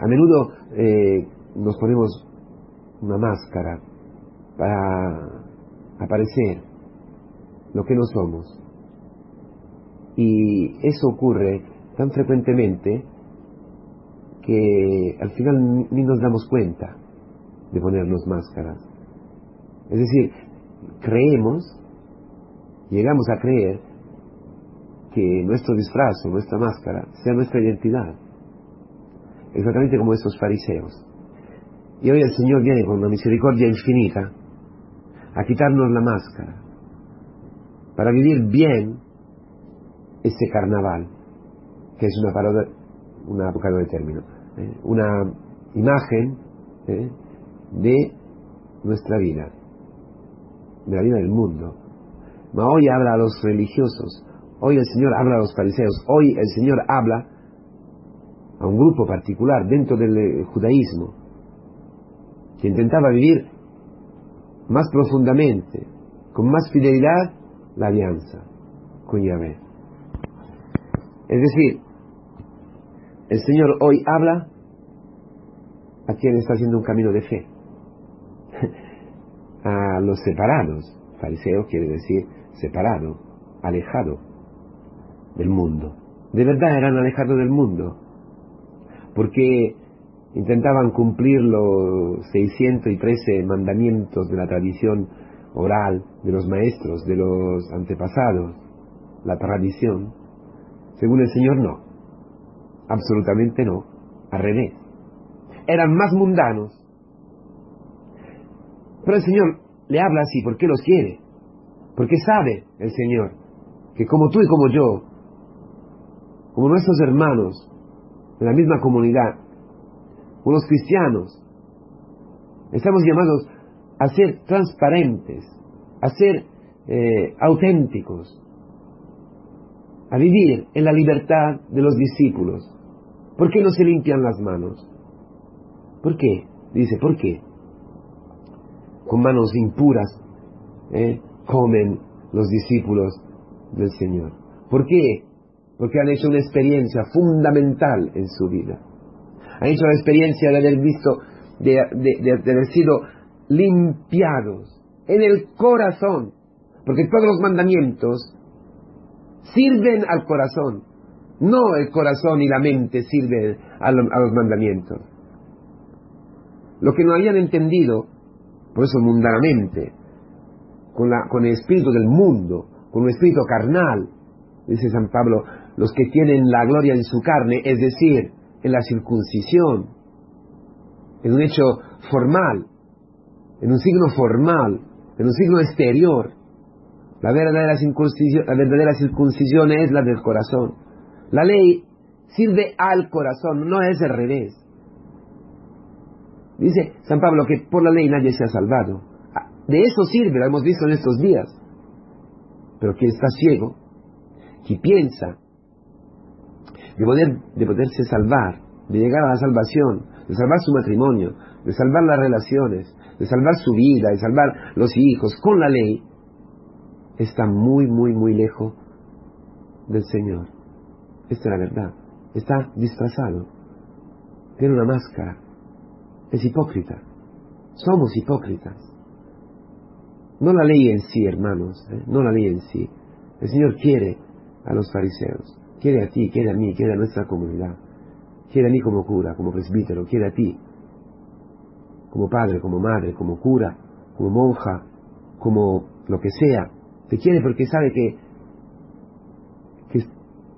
A menudo eh, nos ponemos una máscara para aparecer lo que no somos. Y eso ocurre tan frecuentemente que al final ni nos damos cuenta de ponernos máscaras. Es decir, creemos, llegamos a creer que nuestro disfraz nuestra máscara sea nuestra identidad. Exactamente como estos fariseos. Y hoy el Señor viene con una misericordia infinita a quitarnos la máscara para vivir bien ese carnaval, que es una parodia, una de término, ¿eh? una imagen ¿eh? de nuestra vida, de la vida del mundo. Ma hoy habla a los religiosos, hoy el Señor habla a los fariseos, hoy el Señor habla a un grupo particular dentro del eh, judaísmo que intentaba vivir más profundamente, con más fidelidad, la alianza con Yahvé. Es decir, el Señor hoy habla a quien está haciendo un camino de fe, a los separados. Fariseo quiere decir separado, alejado del mundo. De verdad eran alejados del mundo, porque intentaban cumplir los 613 mandamientos de la tradición oral de los maestros, de los antepasados, la tradición. Según el Señor, no. Absolutamente no. Al revés. Eran más mundanos. Pero el Señor le habla así porque los quiere. Porque sabe el Señor que como tú y como yo, como nuestros hermanos de la misma comunidad, los cristianos, estamos llamados a ser transparentes, a ser eh, auténticos, a vivir en la libertad de los discípulos. ¿Por qué no se limpian las manos? ¿Por qué? Dice, ¿por qué? Con manos impuras eh, comen los discípulos del Señor. ¿Por qué? Porque han hecho una experiencia fundamental en su vida. Han hecho la experiencia de haber visto, de, haber sido limpiados en el corazón. Porque todos los mandamientos sirven al corazón. No el corazón y la mente sirven a, los mandamientos. Lo que no habían entendido, por eso mundanamente, con, con el espíritu del mundo, con un espíritu carnal, dice San Pablo, los que tienen la gloria en su carne, es decir, en la circuncisión, en un hecho formal, en un signo formal, en un signo exterior. La verdadera circuncisión, la verdadera circuncisión es la del corazón. La ley sirve al corazón, no es al revés. Dice San Pablo que por la ley nadie se ha salvado. Ah, de eso sirve, lo hemos visto en estos días. Pero quien está ciego, que piensa de, poder, de poderse salvar, de llegar a la salvación, de salvar su matrimonio, de salvar las relaciones, de salvar su vida, de salvar los hijos con la ley, está muy, muy, muy lejos del Señor. Esta es la verdad. Está disfrazado. Tiene una máscara. Es hipócrita. Somos hipócritas. No la ley en sí, hermanos. ¿eh? No la ley en sí. El Señor quiere a los fariseos. Quiere a ti, quiere a mí, quiere a nuestra comunidad. Quiere a mí como cura, como presbítero, quiere a ti. Como padre, como madre, como cura, como monja, como lo que sea. Te quiere porque sabe que, que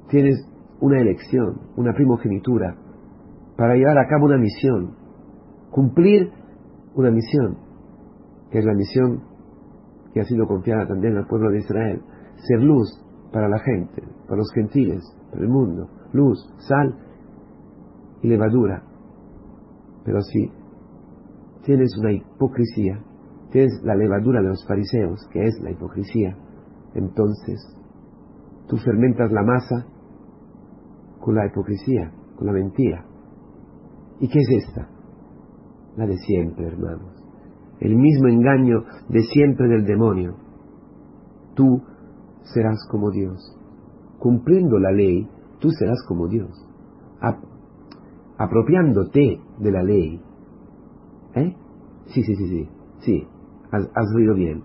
tienes una elección, una primogenitura, para llevar a cabo una misión, cumplir una misión, que es la misión que ha sido confiada también al pueblo de Israel, ser luz para la gente, para los gentiles, para el mundo, luz, sal y levadura. Pero si tienes una hipocresía, tienes la levadura de los fariseos, que es la hipocresía, entonces tú fermentas la masa con la hipocresía, con la mentira. ¿Y qué es esta? La de siempre, hermanos. El mismo engaño de siempre del demonio. Tú serás como Dios. Cumpliendo la ley, tú serás como Dios. apropiándote de la ley, ¿eh? Sí, sí, sí, sí, sí, has, has oído bien.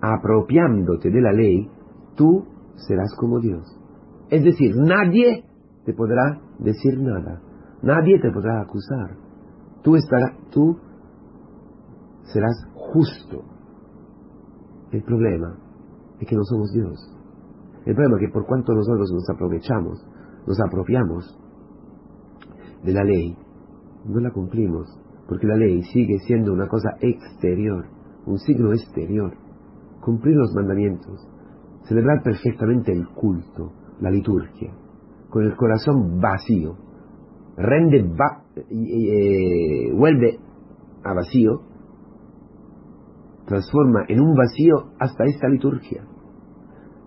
Apropiándote de la ley, tú serás como Dios. Es decir, nadie te podrá decir nada, nadie te podrá acusar. Tú estarás, tú serás justo. El problema es que no somos Dios. El problema es que por cuanto nosotros nos aprovechamos, nos apropiamos de la ley, no la cumplimos, porque la ley sigue siendo una cosa exterior, un signo exterior. Cumplir los mandamientos, celebrar perfectamente el culto, la liturgia, con el corazón vacío, rende, va, eh, vuelve a vacío, transforma en un vacío hasta esta liturgia,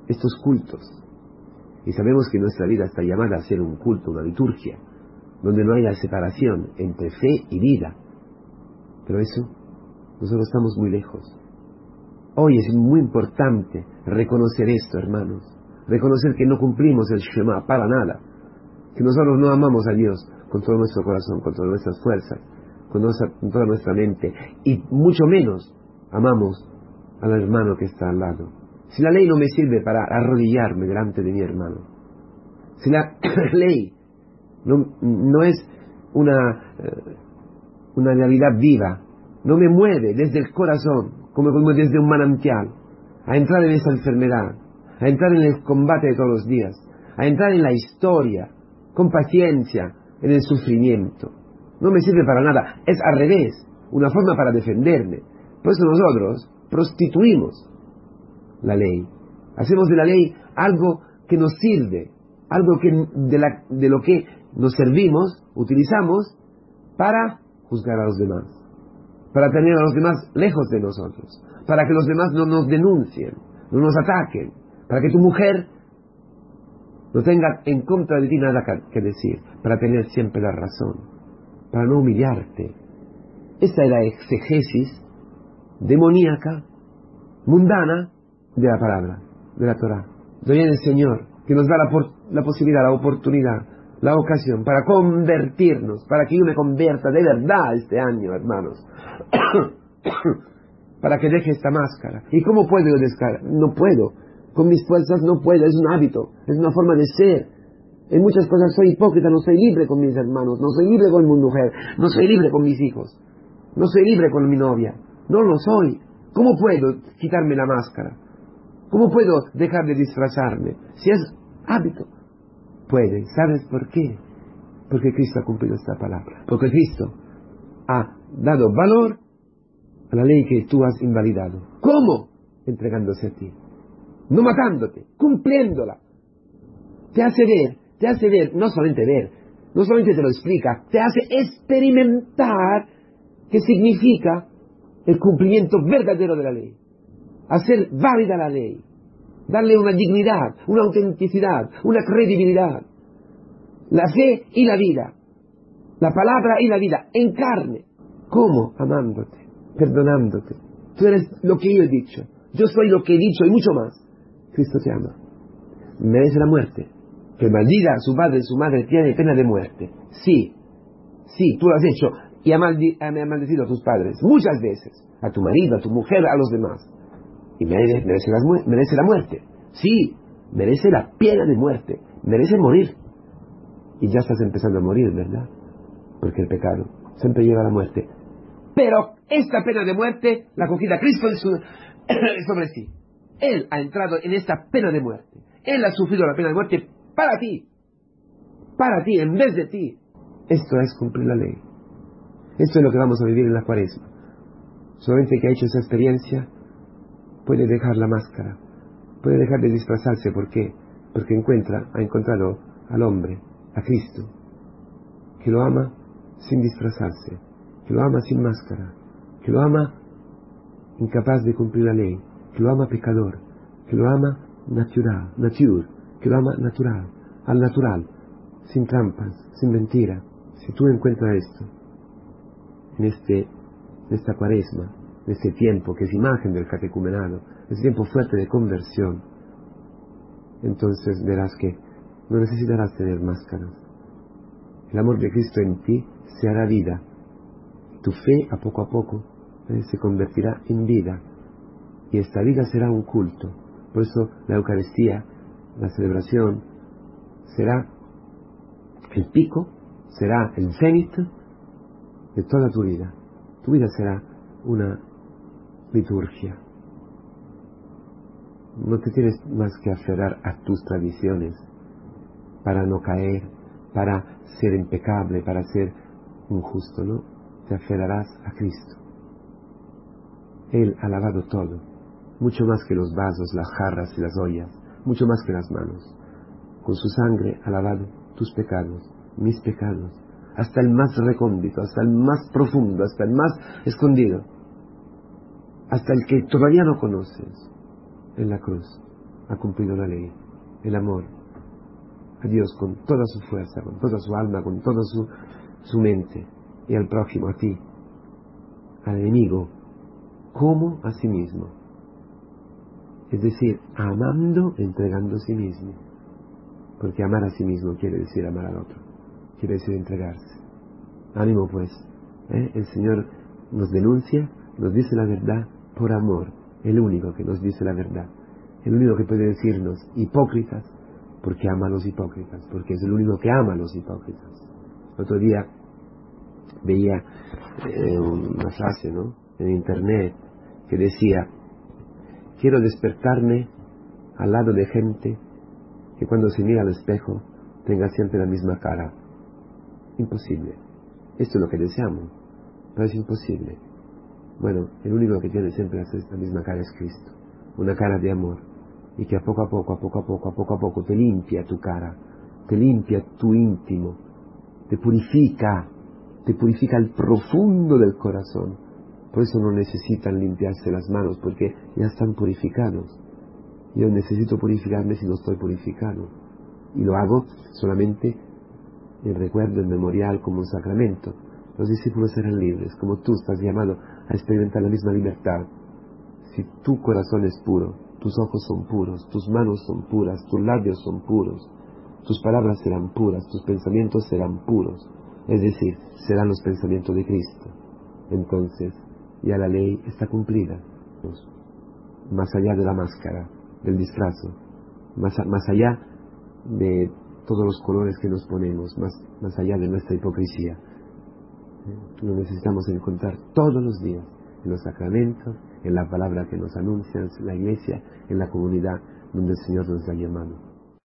estos cultos. Y sabemos que nuestra vida está llamada a ser un culto, una liturgia, donde no haya separación entre fe y vida. Pero eso, nosotros estamos muy lejos. Hoy es muy importante reconocer esto, hermanos. Reconocer que no cumplimos el Shema para nada. Que nosotros no amamos a Dios con todo nuestro corazón, con todas nuestras fuerzas, con, con toda nuestra mente. Y mucho menos amamos al hermano que está al lado. Si la ley no me sirve para arrodillarme delante de mi hermano, si la ley no, es una, eh, una realidad viva, no me mueve desde el corazón, como, como desde un manantial, a entrar en esa enfermedad, a entrar en el combate de todos los días, a entrar en la historia, con paciencia, en el sufrimiento. No me sirve para nada, es al revés, una forma para defenderme. Por eso nosotros prostituimos la ley. Hacemos de la ley algo que nos sirve, algo que, de, la, de lo que nos servimos, utilizamos para juzgar a los demás, para tener a los demás lejos de nosotros, para que los demás no nos denuncien, no nos ataquen, para que tu mujer no tenga en contra de ti nada que decir, para tener siempre la razón, para no humillarte. Esta es la exegesis demoníaca, mundana de la palabra, de la Torah. Doy el Señor, que nos da la, la posibilidad, la oportunidad la ocasión para convertirnos, para que yo me convierta de verdad este año, hermanos. para que deje esta máscara. ¿Y cómo puedo yo descargar? No puedo. Con mis fuerzas no puedo. Es un hábito. Es una forma de ser. En muchas cosas soy hipócrita. No soy libre con mis hermanos. No soy libre con mi mujer. No soy libre con mis hijos. No soy libre con mi novia. No lo soy. ¿Cómo puedo quitarme la máscara? ¿Cómo puedo dejar de disfrazarme? Si es hábito puede. ¿Sabes por qué? Porque Cristo ha cumplido esta palabra. Porque Cristo ha dado valor a la ley que tú has invalidado. ¿Cómo? Entregándose a ti. No matándote, cumpliéndola. Te hace ver, te hace ver, no solamente ver, no solamente te lo explica, te hace experimentar qué significa el cumplimiento verdadero de la ley. Hacer válida la ley darle una dignidad, una autenticidad, una credibilidad. La fe y la vida, la palabra y la vida, en carne. ¿Cómo? Amándote, perdonándote. Tú eres lo que yo he dicho, yo soy lo que he dicho y mucho más. Cristo te ama. Merece la muerte. Que maldiga a su padre y su madre tiene pena de muerte. Sí, sí, tú lo has hecho y ha maldecido a tus padres muchas veces, a tu marido, a tu mujer, a los demás y merece, merece, la, muerte. Sí, merece la pena de muerte, merece morir. Y ya estás empezando a morir, ¿verdad? Porque el pecado siempre lleva a la muerte. Pero esta pena de muerte la cogida Cristo sobre sí. Él ha entrado en esta pena de muerte. Él ha sufrido la pena de muerte para ti. Para ti, en vez de ti. Esto es cumplir la ley. Esto es lo que vamos a vivir en la cuaresma. Solamente que ha hecho esa experiencia puede dejar la máscara, puede dejar de disfrazarse. ¿Por qué? Porque encuentra, ha encontrado al hombre, a Cristo, que lo ama sin disfrazarse, que lo ama sin máscara, que lo ama incapaz de cumplir la ley, que lo ama pecador, que lo ama natural, nature, que lo ama natural, al natural, sin trampas, sin mentira. Si tú encuentras esto en, este, en esta cuaresma, ese tiempo que es imagen del catecumenado, ese tiempo fuerte de conversión, entonces verás que no necesitarás tener máscaras. el amor de Cristo en ti se hará vida. Tu fe a poco a poco eh, se convertirá en vida. Y esta vida será un culto. Por eso la Eucaristía, la celebración, será el pico, será el cenit de toda tu vida. Tu vida será una liturgia. No te tienes más que aferrar a tus tradiciones para no caer, para ser impecable, para ser un justo, ¿no? Te aferrarás a Cristo. Él ha lavado todo, mucho más que los vasos, las jarras y las ollas, mucho más que las manos. Con su sangre ha lavado tus pecados, mis pecados, hasta el más recóndito, hasta el más profundo, hasta el más escondido, hasta el que todavía no conoces. En la cruz ha cumplido la ley, el amor, a Dios con toda su fuerza, con toda su alma, con toda su, su mente, y al prójimo, a ti, al enemigo, como a sí mismo. Es decir, amando, entregando a sí mismo. Porque amar a sí mismo quiere decir amar al otro, quiere decir entregarse. Ánimo pues, ¿eh? el Señor nos denuncia, nos dice la verdad por amor, el único que nos dice la verdad, el único que puede decirnos hipócritas, porque ama a los hipócritas, porque es el único que ama a los hipócritas. Otro día veía eh, una frase ¿no? en internet que decía, quiero despertarme al lado de gente que cuando se mira al espejo tenga siempre la misma cara. Imposible. Esto es lo que deseamos, pero es imposible. Bueno, el único que tiene siempre la misma cara es Cristo, una cara de amor, y que a poco a poco, a poco a poco, a poco a poco te limpia tu cara, te limpia tu íntimo, te purifica, te purifica el profundo del corazón. Por eso no necesitan limpiarse las manos, porque ya están purificados. Yo necesito purificarme si no estoy purificado. Y lo hago solamente en recuerdo, en memorial, como un sacramento. Los discípulos serán libres, como tú estás llamado a experimentar la misma libertad. Si tu corazón es puro, tus ojos son puros, tus manos son puras, tus labios son puros, tus palabras serán puras, tus pensamientos serán puros, es decir, serán los pensamientos de Cristo. Entonces, ya la ley está cumplida, más allá de la máscara, del disfrazo, más, más allá de todos los colores que nos ponemos, más, más allá de nuestra hipocresía. Lo necesitamos encontrar todos los días, en los sacramentos, en la palabra que nos anuncia, en la iglesia, en la comunidad donde el Señor nos ha llamado.